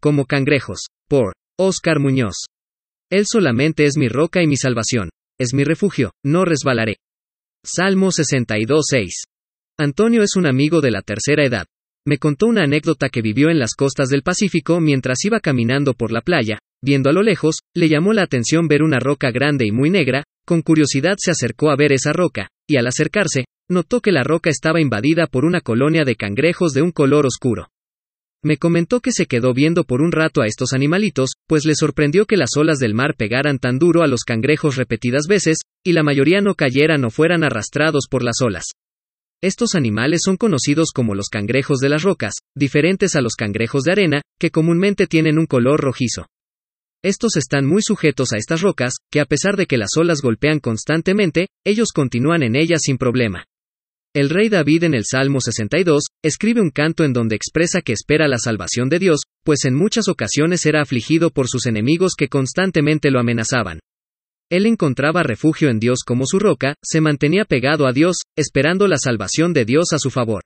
como cangrejos. Por Oscar Muñoz. Él solamente es mi roca y mi salvación. Es mi refugio, no resbalaré. Salmo 62.6. Antonio es un amigo de la tercera edad. Me contó una anécdota que vivió en las costas del Pacífico mientras iba caminando por la playa, viendo a lo lejos, le llamó la atención ver una roca grande y muy negra, con curiosidad se acercó a ver esa roca, y al acercarse, notó que la roca estaba invadida por una colonia de cangrejos de un color oscuro. Me comentó que se quedó viendo por un rato a estos animalitos, pues le sorprendió que las olas del mar pegaran tan duro a los cangrejos repetidas veces, y la mayoría no cayeran o fueran arrastrados por las olas. Estos animales son conocidos como los cangrejos de las rocas, diferentes a los cangrejos de arena, que comúnmente tienen un color rojizo. Estos están muy sujetos a estas rocas, que a pesar de que las olas golpean constantemente, ellos continúan en ellas sin problema. El rey David en el Salmo 62, escribe un canto en donde expresa que espera la salvación de Dios, pues en muchas ocasiones era afligido por sus enemigos que constantemente lo amenazaban. Él encontraba refugio en Dios como su roca, se mantenía pegado a Dios, esperando la salvación de Dios a su favor.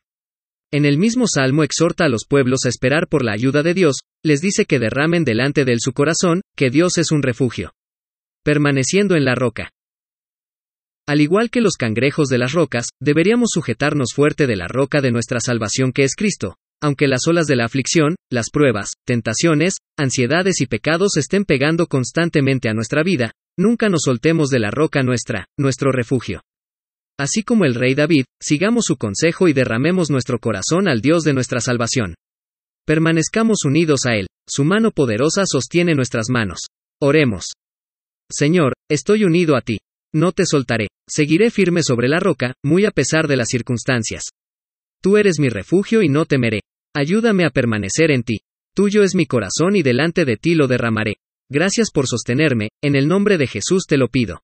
En el mismo salmo exhorta a los pueblos a esperar por la ayuda de Dios, les dice que derramen delante de él su corazón, que Dios es un refugio. Permaneciendo en la roca. Al igual que los cangrejos de las rocas, deberíamos sujetarnos fuerte de la roca de nuestra salvación que es Cristo, aunque las olas de la aflicción, las pruebas, tentaciones, ansiedades y pecados estén pegando constantemente a nuestra vida, Nunca nos soltemos de la roca nuestra, nuestro refugio. Así como el rey David, sigamos su consejo y derramemos nuestro corazón al Dios de nuestra salvación. Permanezcamos unidos a Él, su mano poderosa sostiene nuestras manos. Oremos. Señor, estoy unido a ti. No te soltaré. Seguiré firme sobre la roca, muy a pesar de las circunstancias. Tú eres mi refugio y no temeré. Ayúdame a permanecer en ti. Tuyo es mi corazón y delante de ti lo derramaré. Gracias por sostenerme, en el nombre de Jesús te lo pido.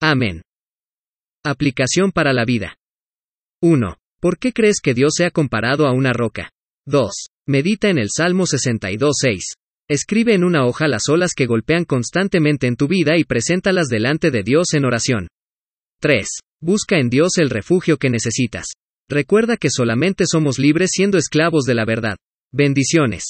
Amén. Aplicación para la vida. 1. ¿Por qué crees que Dios se ha comparado a una roca? 2. Medita en el Salmo 62.6. Escribe en una hoja las olas que golpean constantemente en tu vida y preséntalas delante de Dios en oración. 3. Busca en Dios el refugio que necesitas. Recuerda que solamente somos libres siendo esclavos de la verdad. Bendiciones.